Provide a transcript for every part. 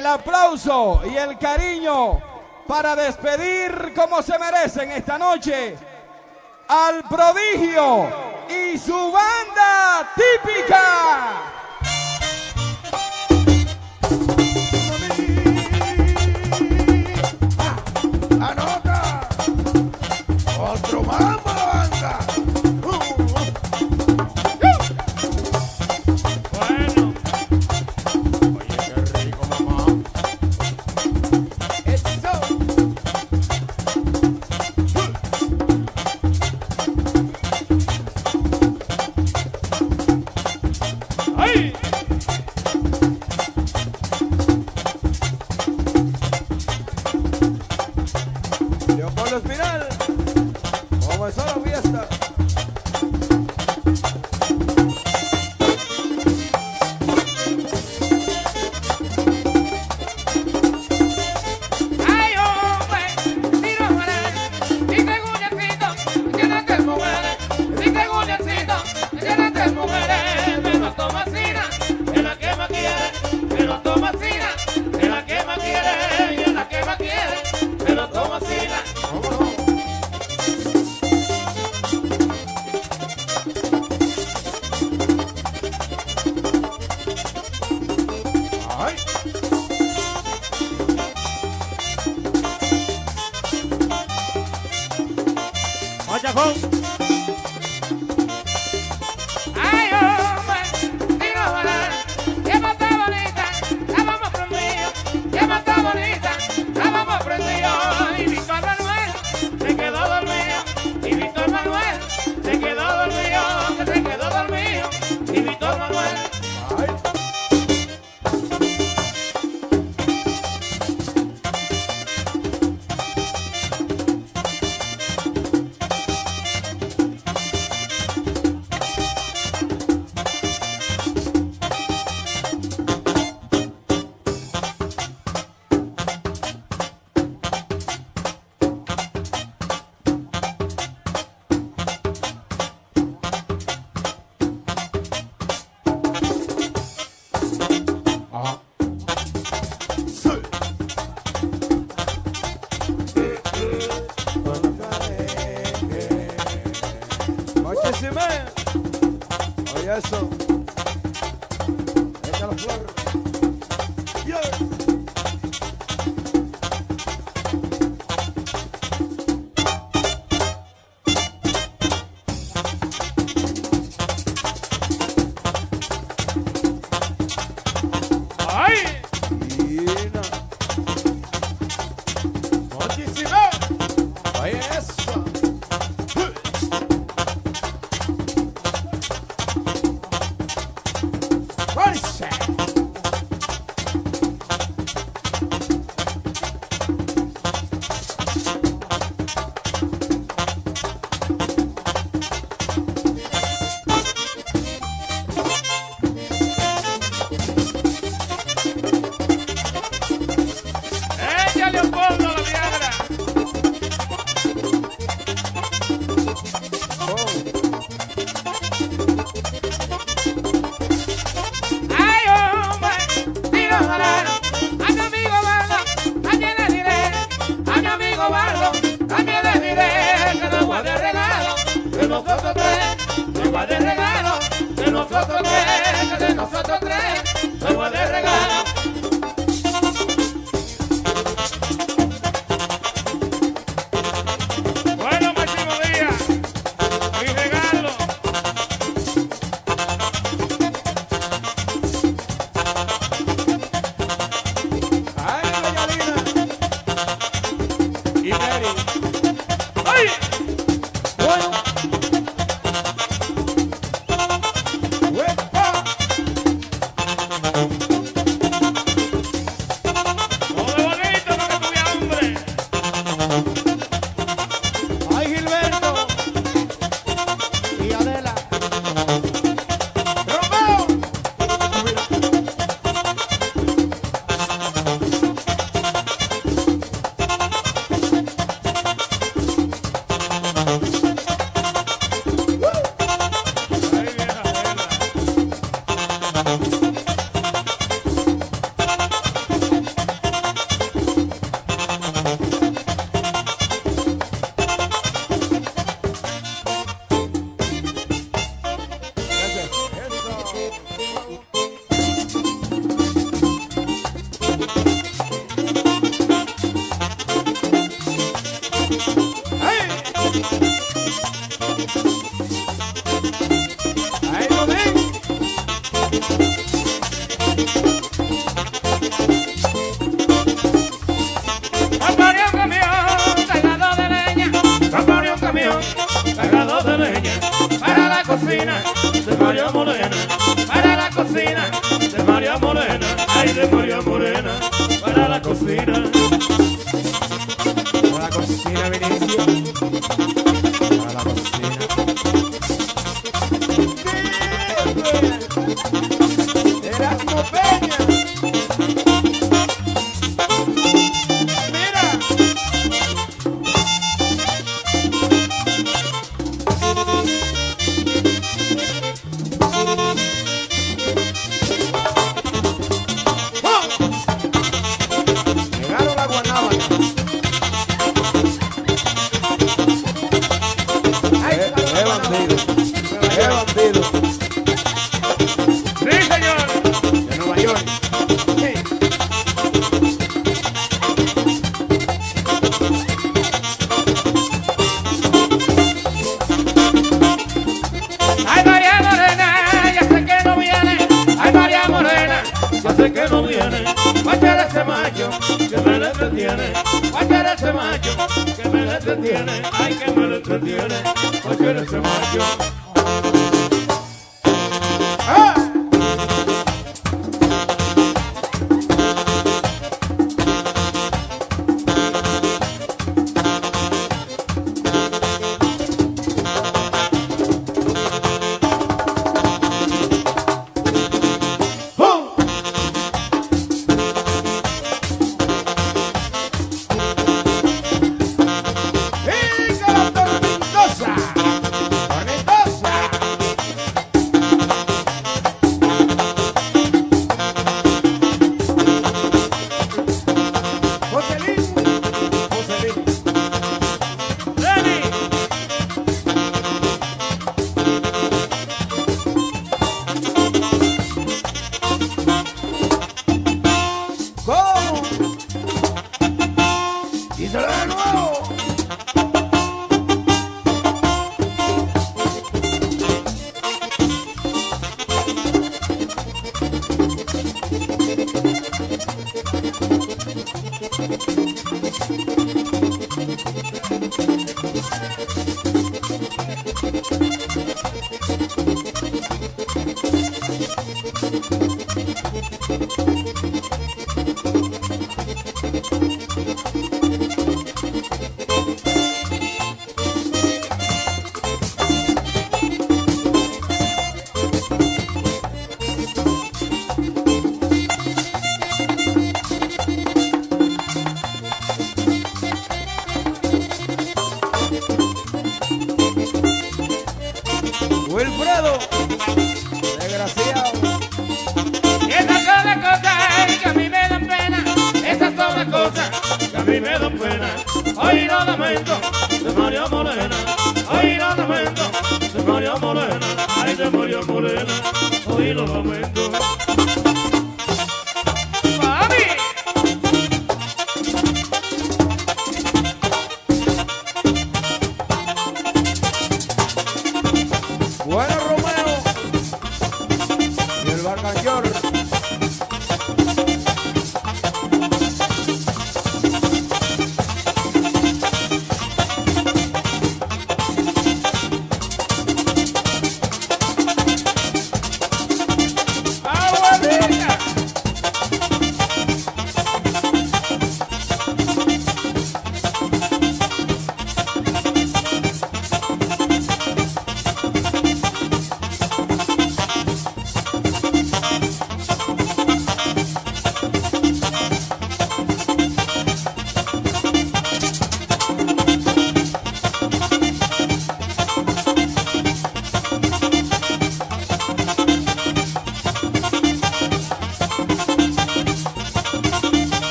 El aplauso y el cariño para despedir como se merecen esta noche al prodigio y su banda típica.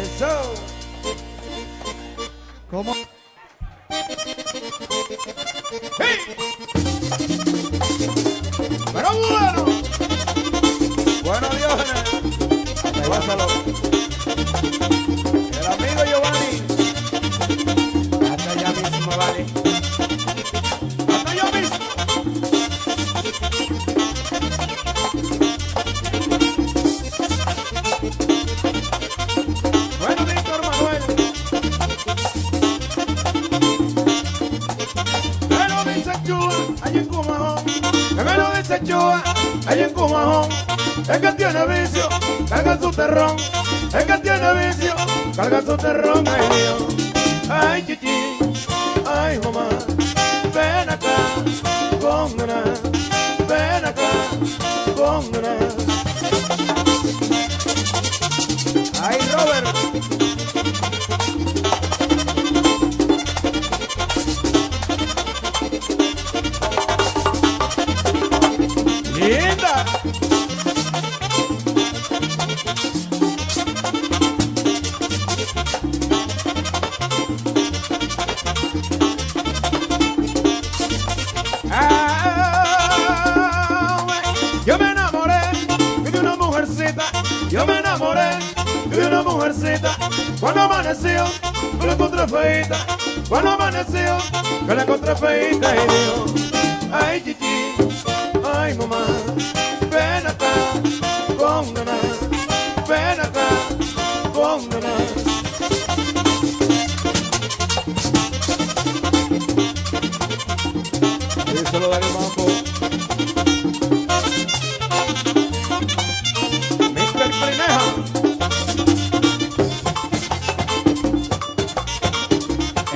Eso. ¿Cómo? ¡Hey! Pero bueno. Bueno, Dios. Eh, pásalo. El amigo Giovanni. el que tiene vicio, carga su terrón, el que tiene vicio, carga su terrón, ay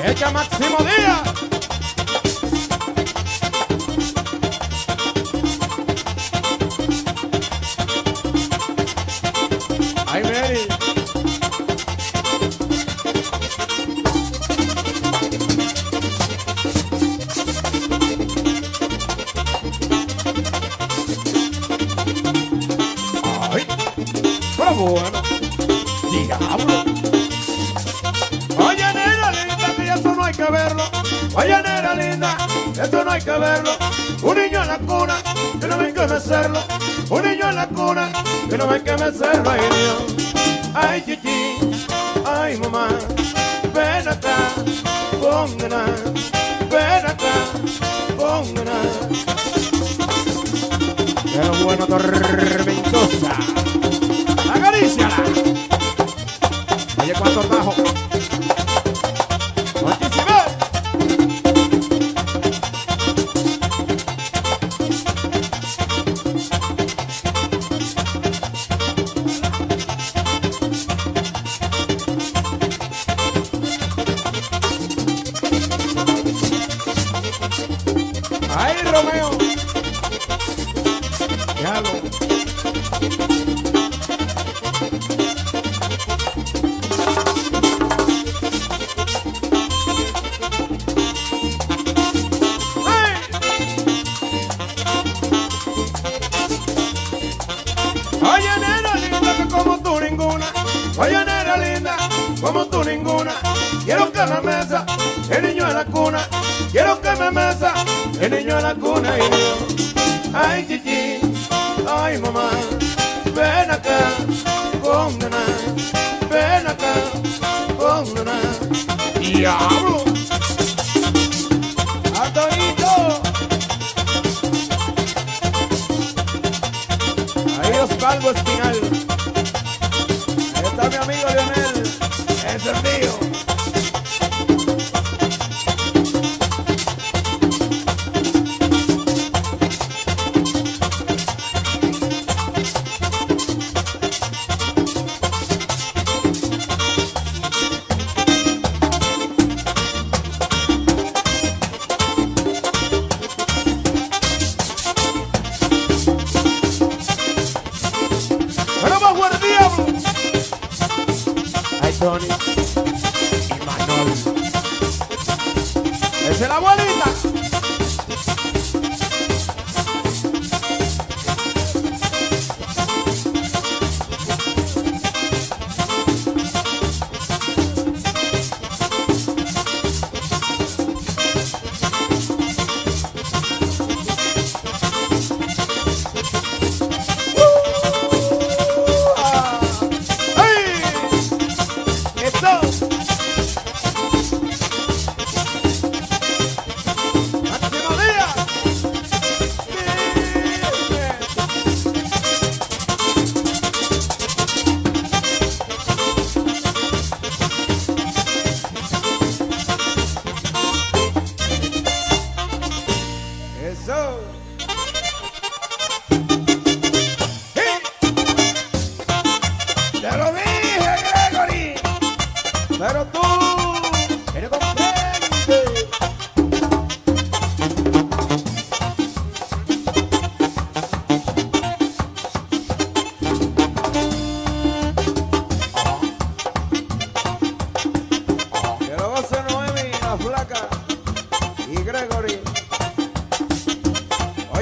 Echa Máximo Díaz. hay que verlo. Un niño en la cuna, que no hay que mecerlo. Un niño en la cuna, que no hay que mecerlo. Ay Dios, ay chichi, ay mamá, ven acá, póngala, ven acá, póngala. Pero bueno, tormentosa.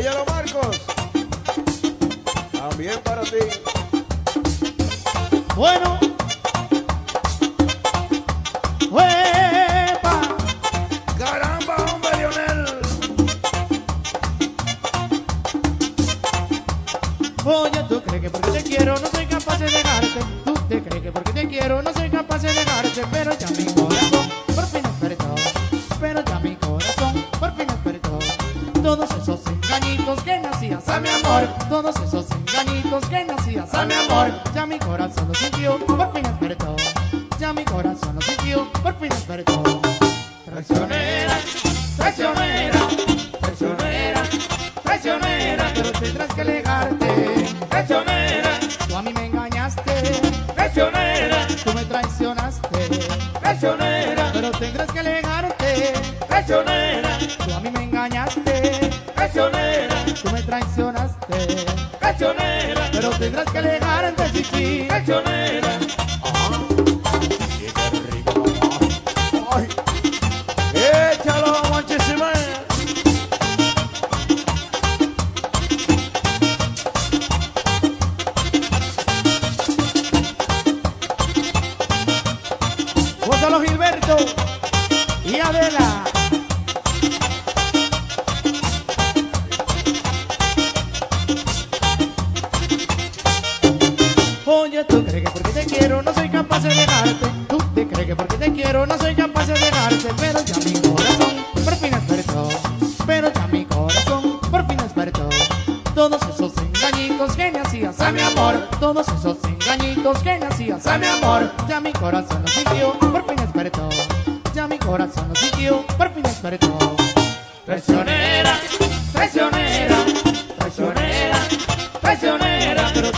Óyelo, Marcos. También para ti. Bueno. essa memória pero tendrás que alejar antes de ti. Acciones.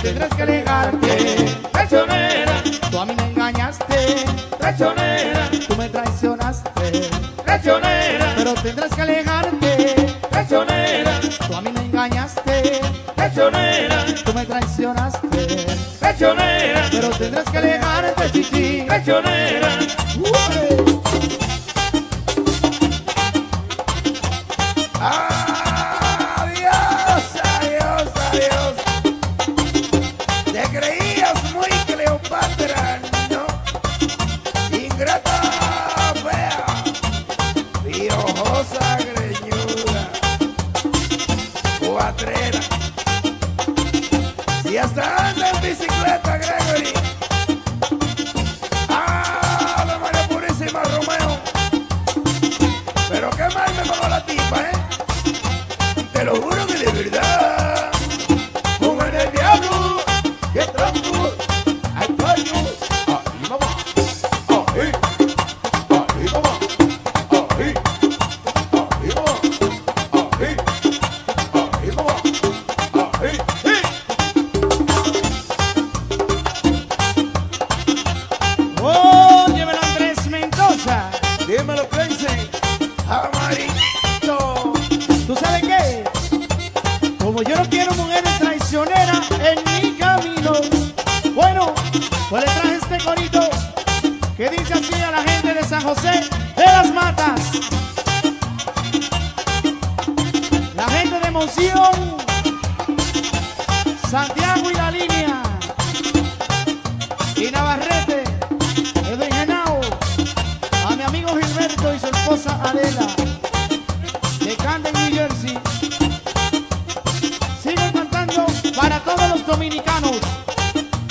tendrás que alejarte, Traicionera, tú a mí me engañaste. Traicionera, tú me traicionaste. Traicionera, pero tendrás que alegarte. Traicionera, tú a mí me engañaste. Traicionera, tú me traicionaste. Traicionera, pero tendrás que alegarte, chichi. Traicionera. Uh,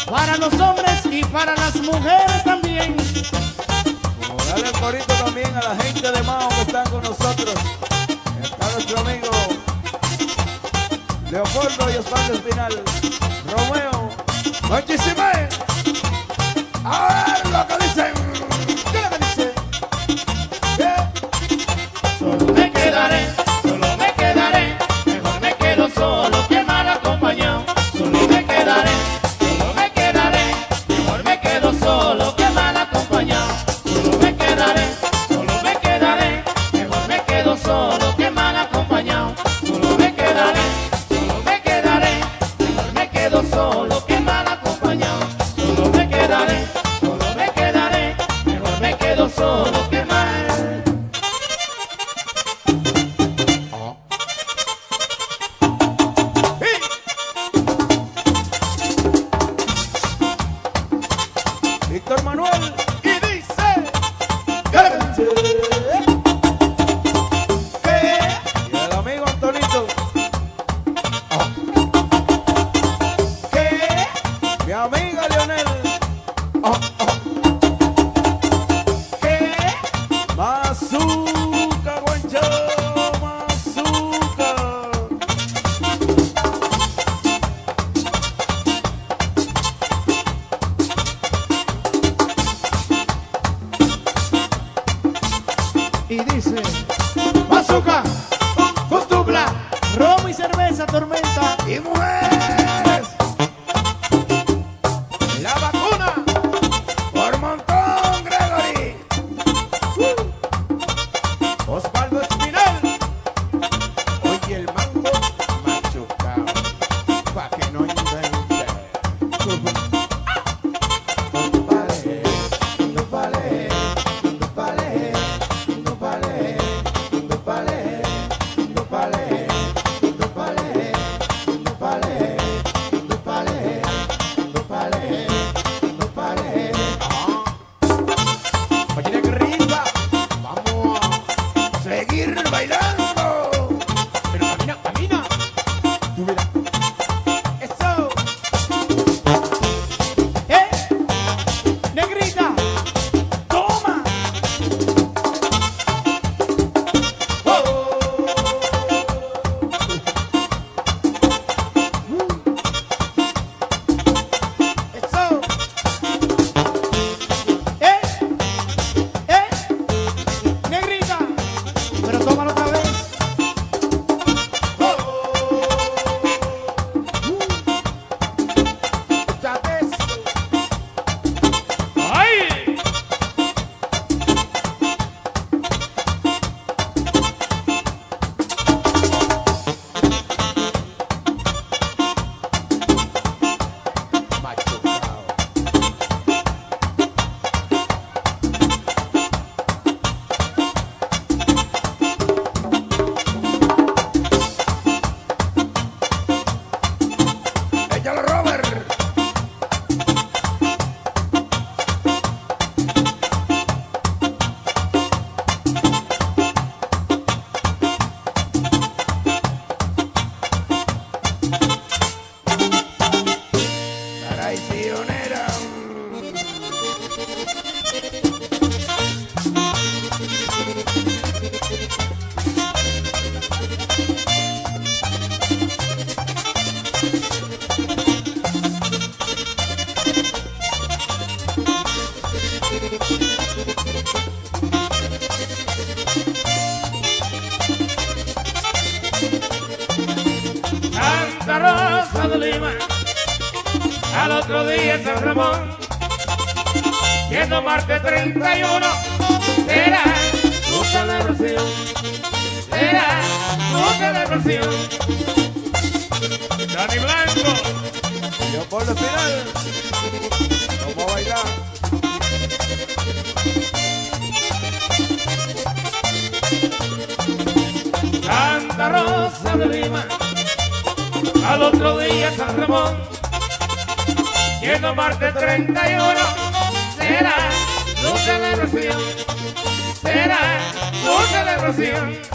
para los hombres y para las mujeres también. Como dale el corito también a la gente de Mao que están con nosotros. Está nuestro amigo Leopoldo y Osvaldo Espinal, Romeo, Noche y A ver lo que dicen. al otro día San Ramón, siendo martes 31, será tu celebración, será tu celebración. Dani Blanco, yo por lo final, ¿cómo bailar? Santa Rosa de Lima, al otro día San Ramón siendo martes 31, será tu celebración, será tu celebración.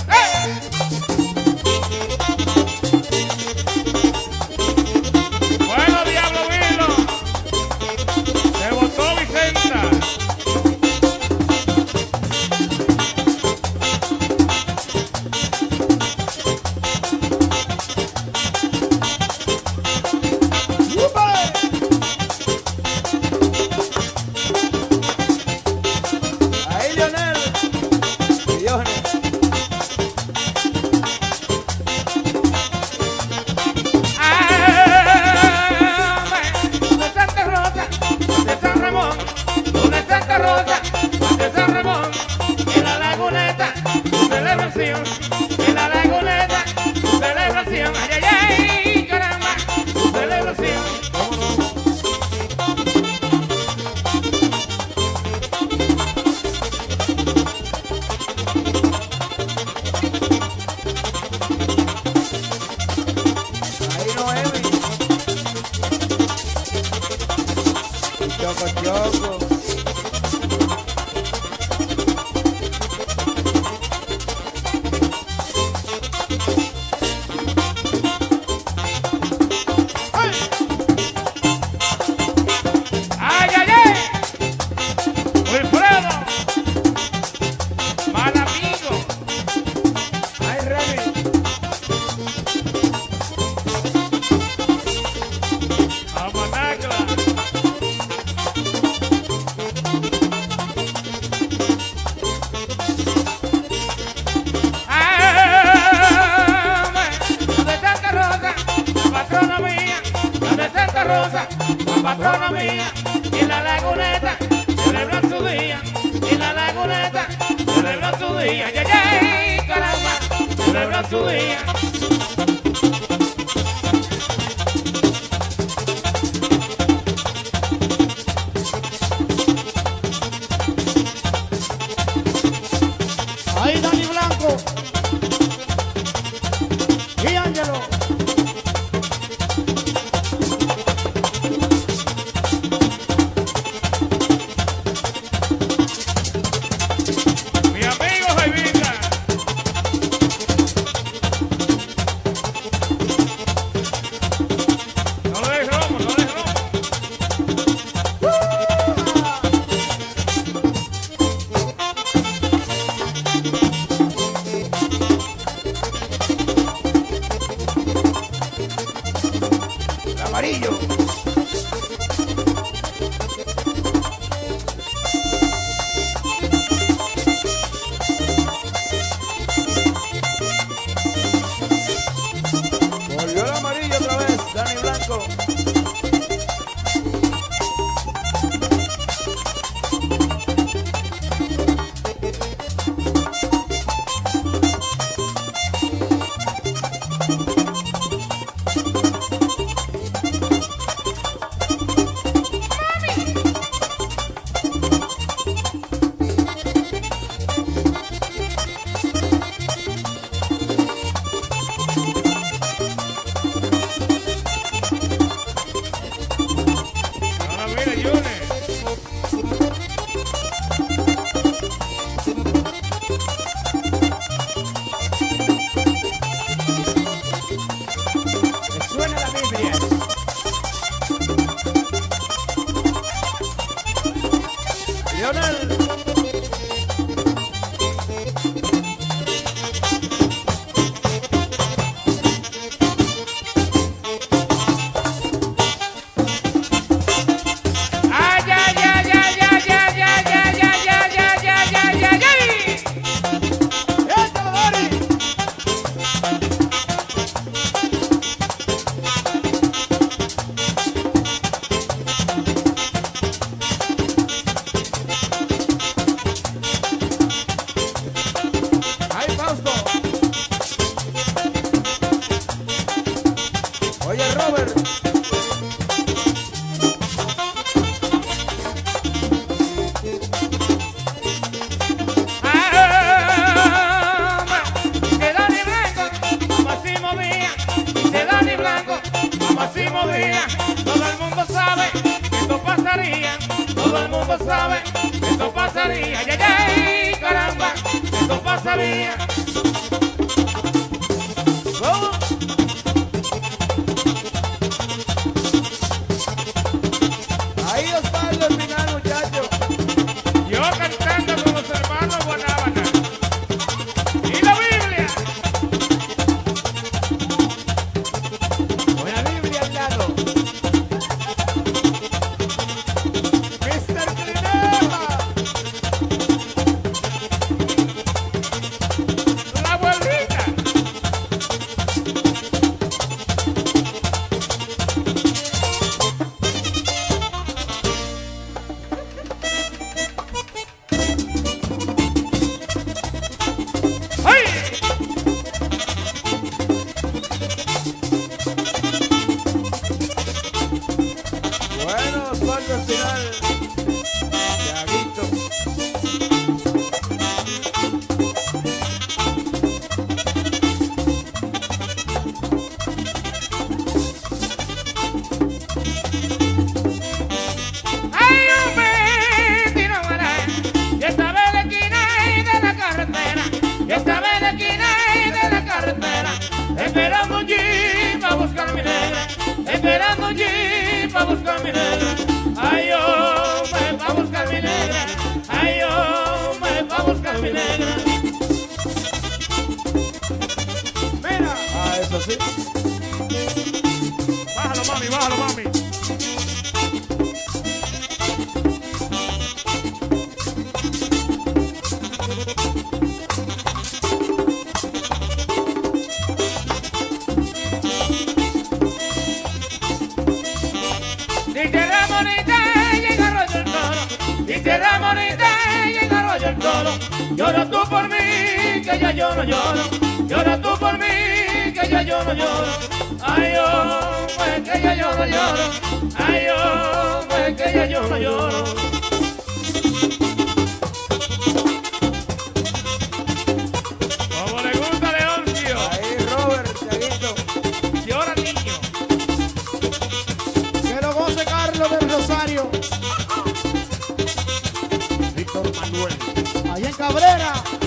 Cabrera.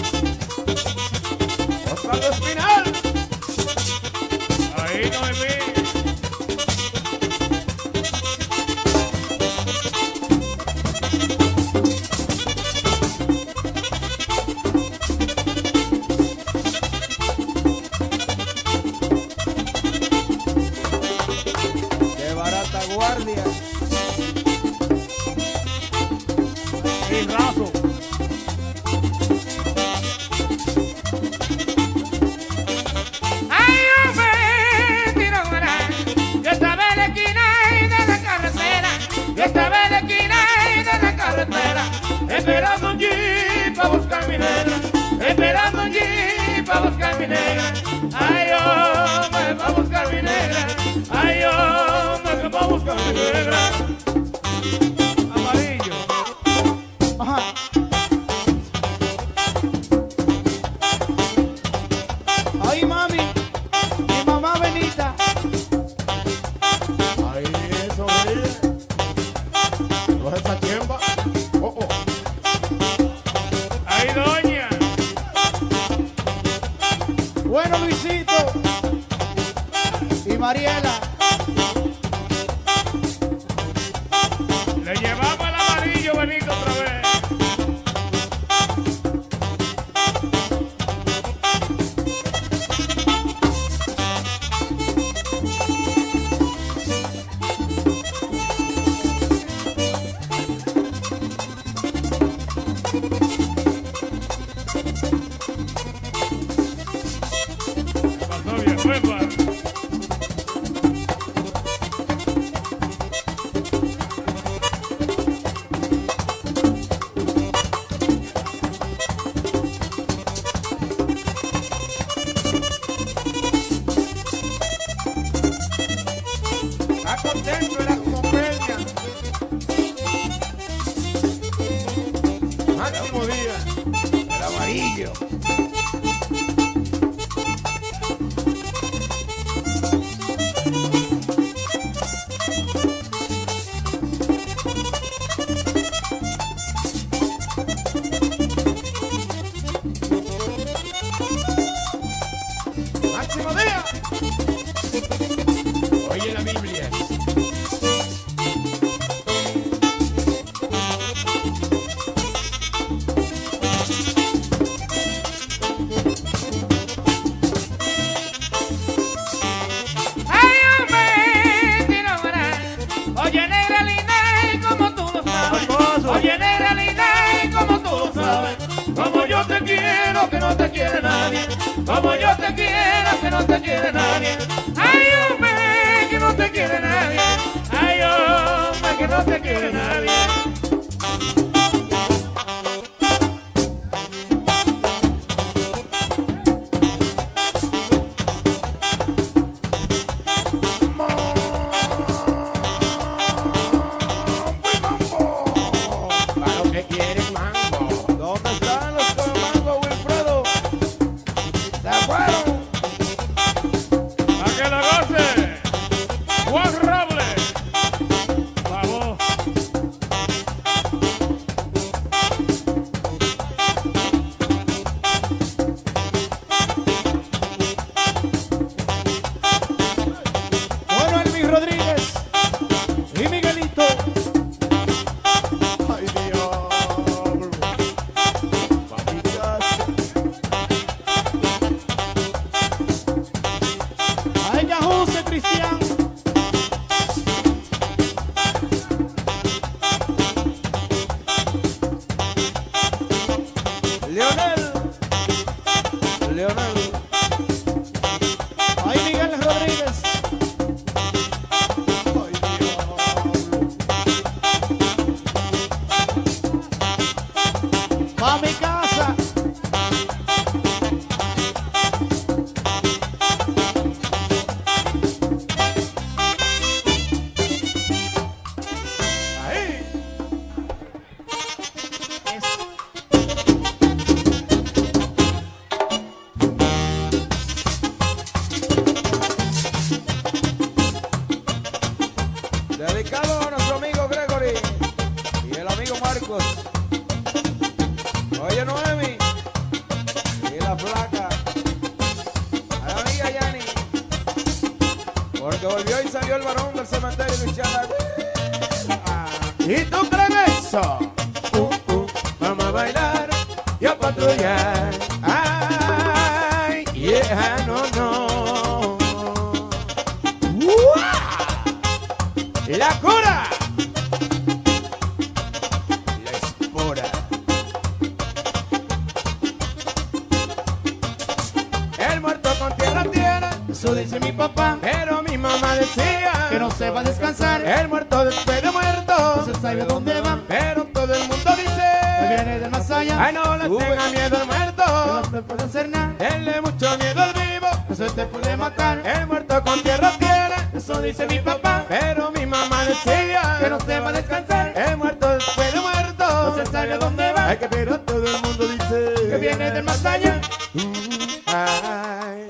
Ay.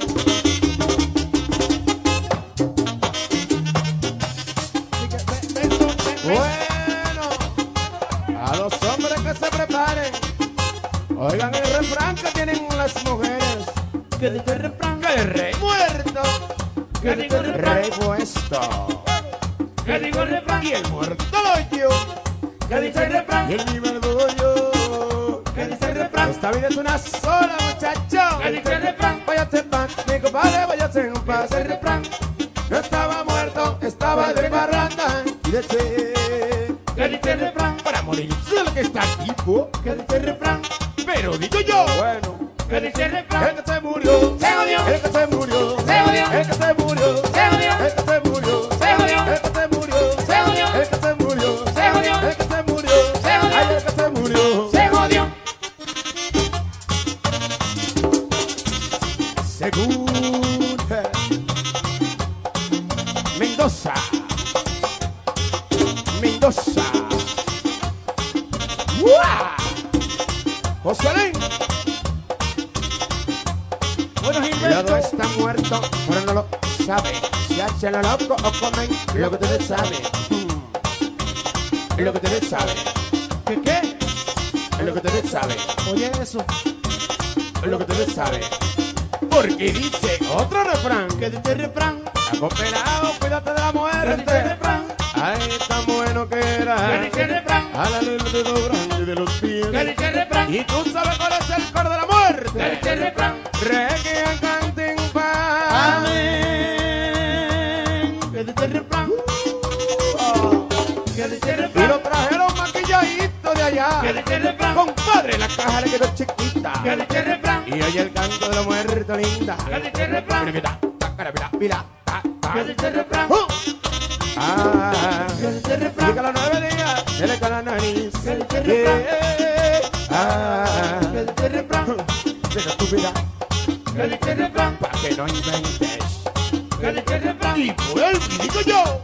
Bueno, a los hombres que se preparen. Oigan el refrán que tienen las mujeres. Que dice el refrán, Que el rey muerto, que dice el refrán, rey puesto. que digo el refrán, Y el muerto doy yo, que dice el refrán, y el una sola, muchacho. el refrán, Váyase en paz, mi compadre, váyase en que dice el refrán, No estaba muerto, estaba de parranda. Y de che, dice el refrán, para morir solo que está aquí, po. que dice el refrán, Pero digo yo, Bueno, que dice el el refrán, que se murió, se jodió, el que se murió, lo que ustedes saben. Lo que ustedes saben. ¿qué qué? Lo que ustedes saben. Oye eso, Lo que ustedes saben. Porque dice otro refrán. que dice el refrán, Pelado, cuídate de la que dice refrán, Ay, tan bueno que que era. dice el refrán, A la luz de los grandes de los pies. que dice el refrán, Y tú sabes cuál es el coro de la que muerte. dice refrán, Compadre, la caja le quedó chiquita. que dice el Y oye el canto de la muerte linda. que dice el refrán, Mira, ta, cara, mira, mira, ta, ta. que dice el refrán, ¡Oh! Ah, que dice el refrán, Llega los nueve días, se le cae la nariz. Que dice el refrán. Yeah. Ah, que dice el refrán, deja estúpida, que dice el refrán, pa' que no inventes. que dice el refrán, Y vuelvo y digo yo,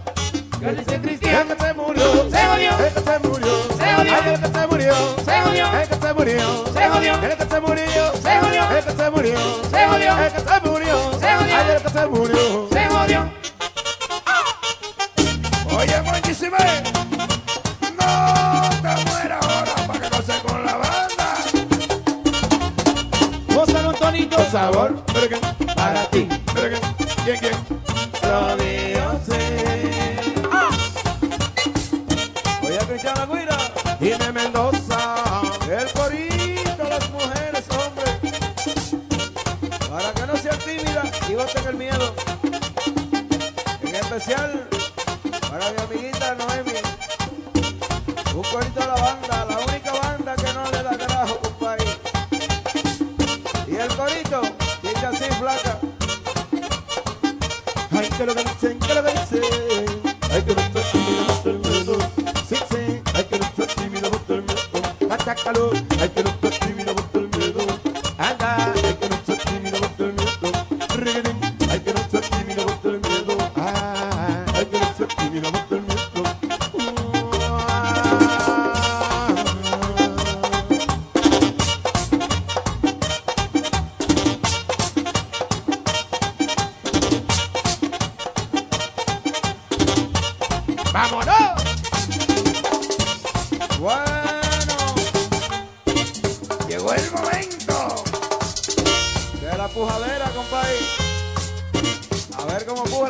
que dice el Cristian, que se murió, Se jodió. el que se murió, Ay, el que se murió, se jodió, el que se murió, se jodió, el que se murió, Se jodió. el que se murió, Se jodió. el que se murió, Se jodió. El que se murió.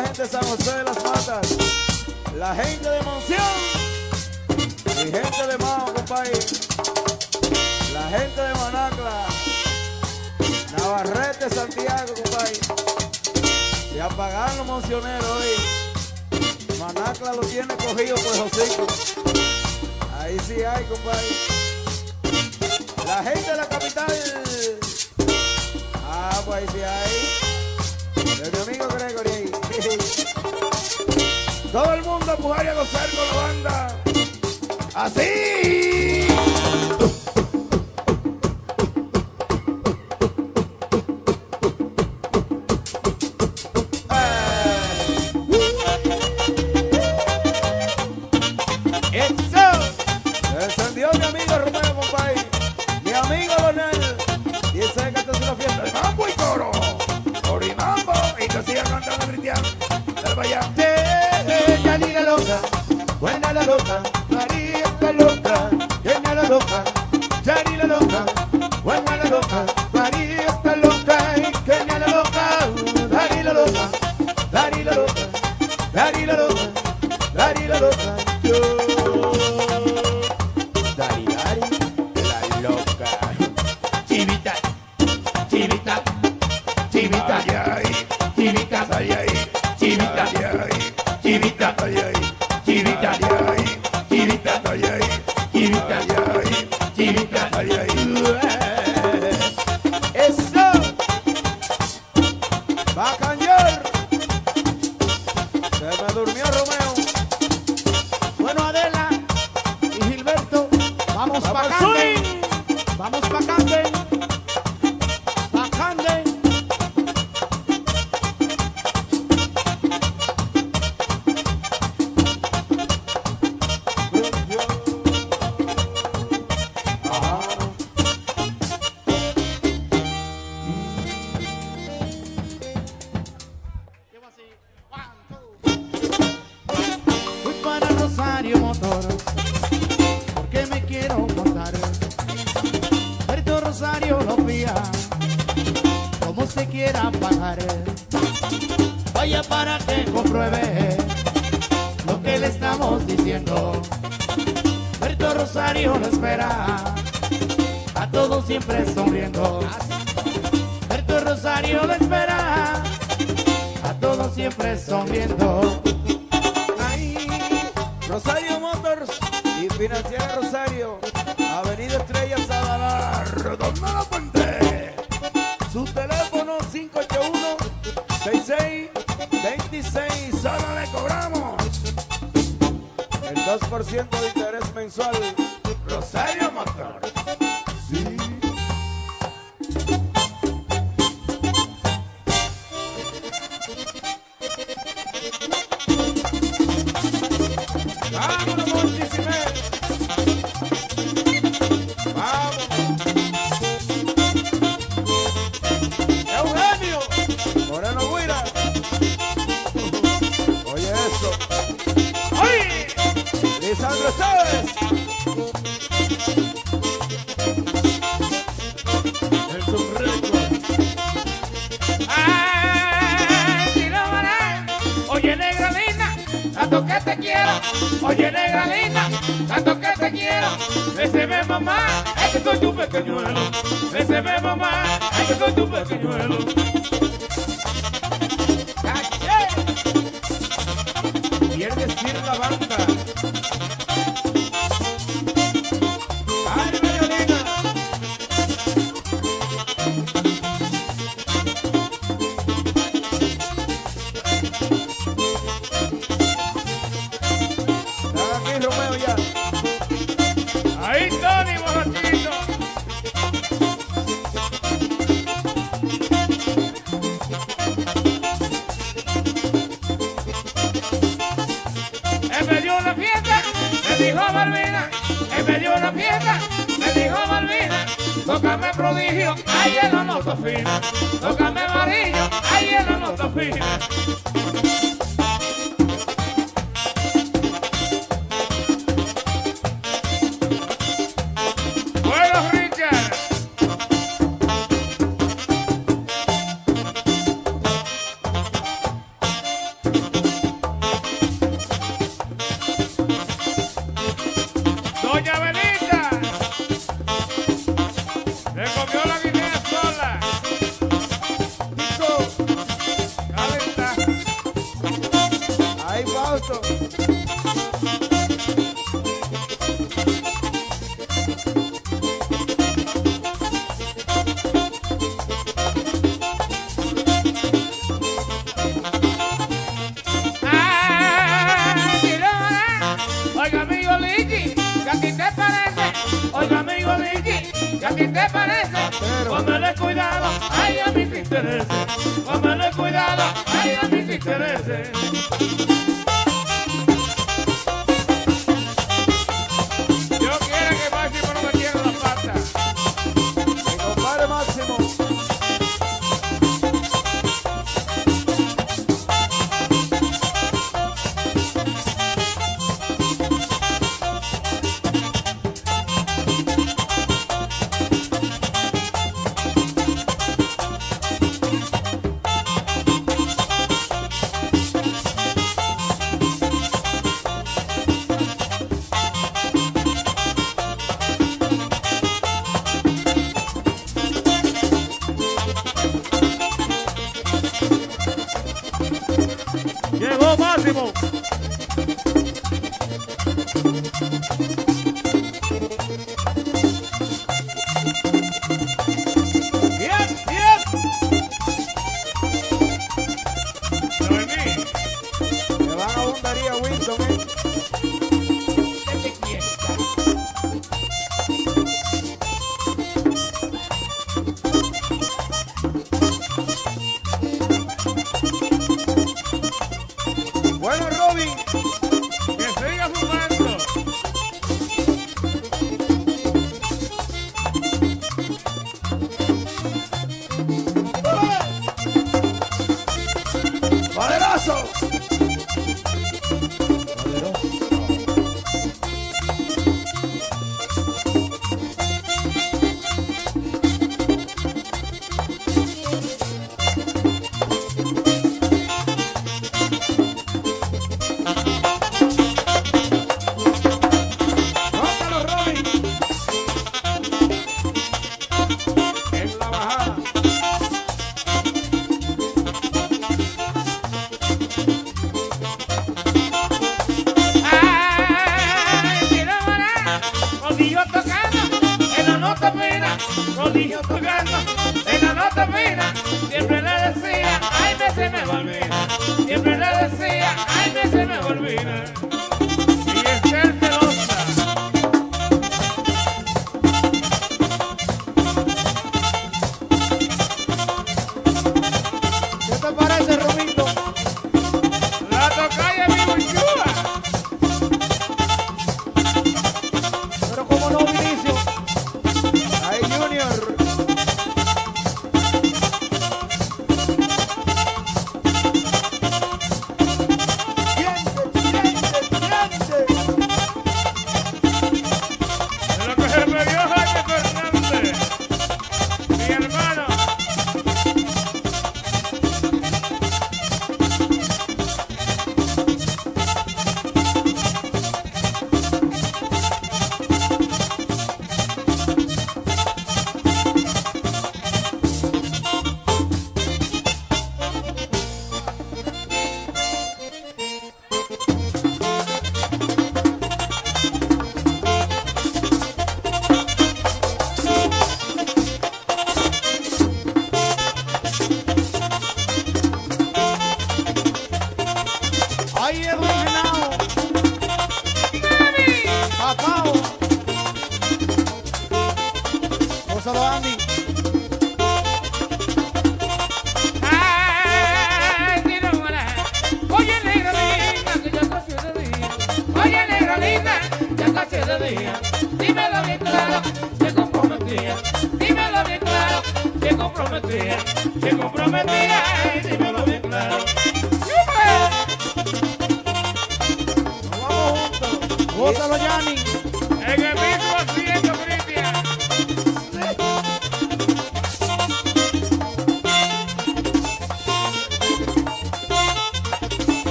la gente de San José de las Matas, la gente de Monción y gente de Mao, compadre, la gente de Manacla, Navarrete, Santiago, compadre, se apagaron los moncioneros hoy. Manacla lo tiene cogido por Josico. Ahí sí hay, compadre. La gente de la capital. Ah, pues ahí sí hay. De mi amigo Gregory ahí. Todo el mundo a empujar a gozar con la banda. Así.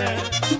there.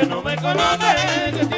Que no me conoce,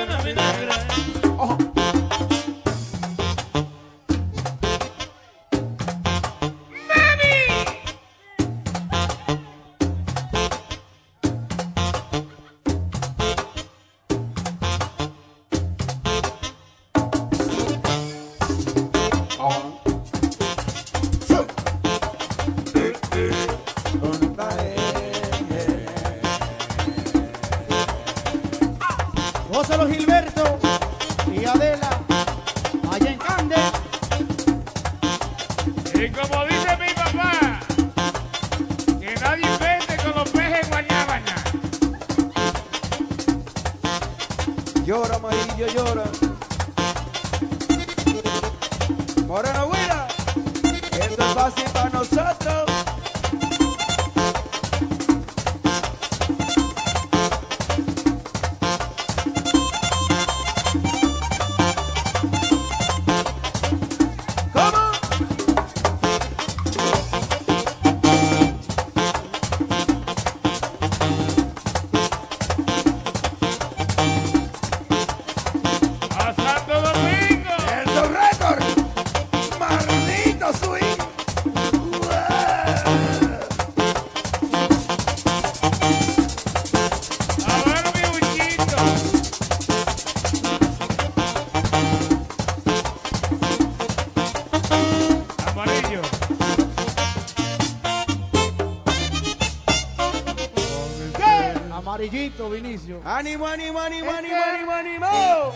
Amarillito, Vinicio. ¡Ánimo, ánimo, ánimo, ánimo, ánimo, ánimo!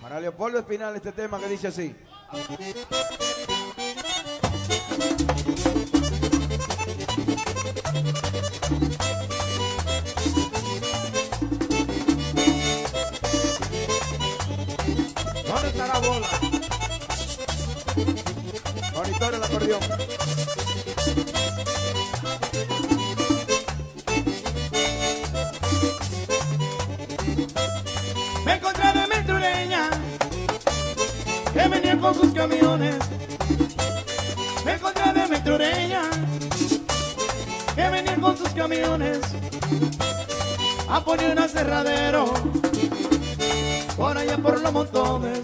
Para Leopoldo Espinal este tema que dice así. ¿Dónde está la bola? Monitor el acordeón. Con sus camiones. Me encontré de Mentureña que venía con sus camiones. A poner un aserradero por allá por los montones.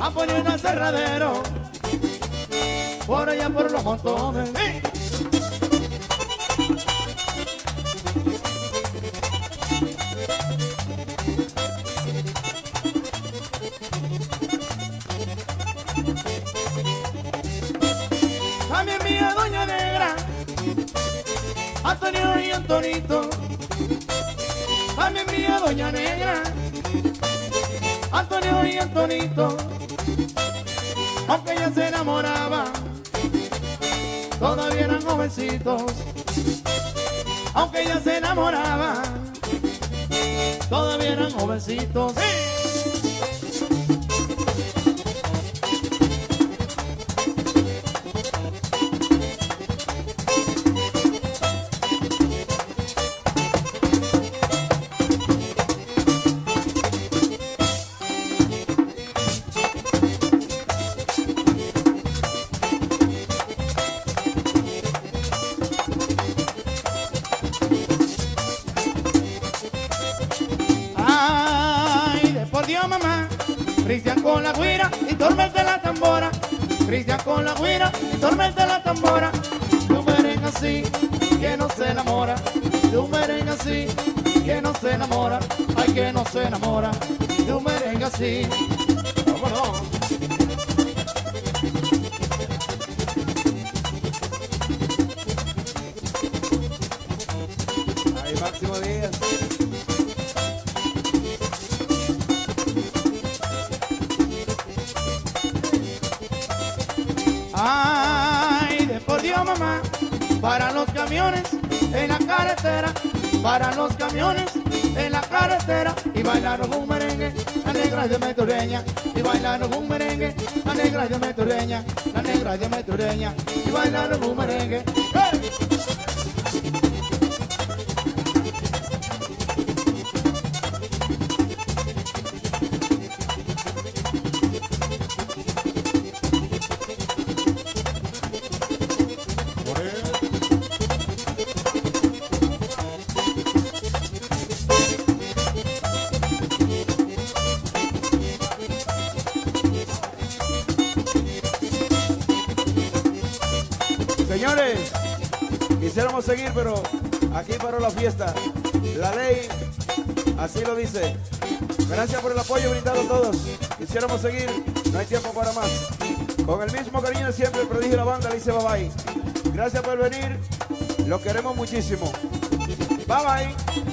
A poner un aserradero por allá por los montones. Antonito. Aunque ella se enamoraba, todavía eran jovencitos. Aunque ella se enamoraba, todavía eran jovencitos. Ay, se enamora. Tu merengue así. Máximo Díaz. Ay, de por Dios mamá, para los camiones en la carretera, para los camiones en la carretera y bailaron un merengue, la negra de Metureña, y bailaron un merengue, la negra de Metureña, la negra de Metureña, y bailaron un merengue. Seguir, pero aquí paró la fiesta. La ley así lo dice. Gracias por el apoyo brindado a todos. Quisiéramos seguir, no hay tiempo para más. Con el mismo cariño siempre, el prodigio de la banda dice bye bye. Gracias por venir, lo queremos muchísimo. Bye bye.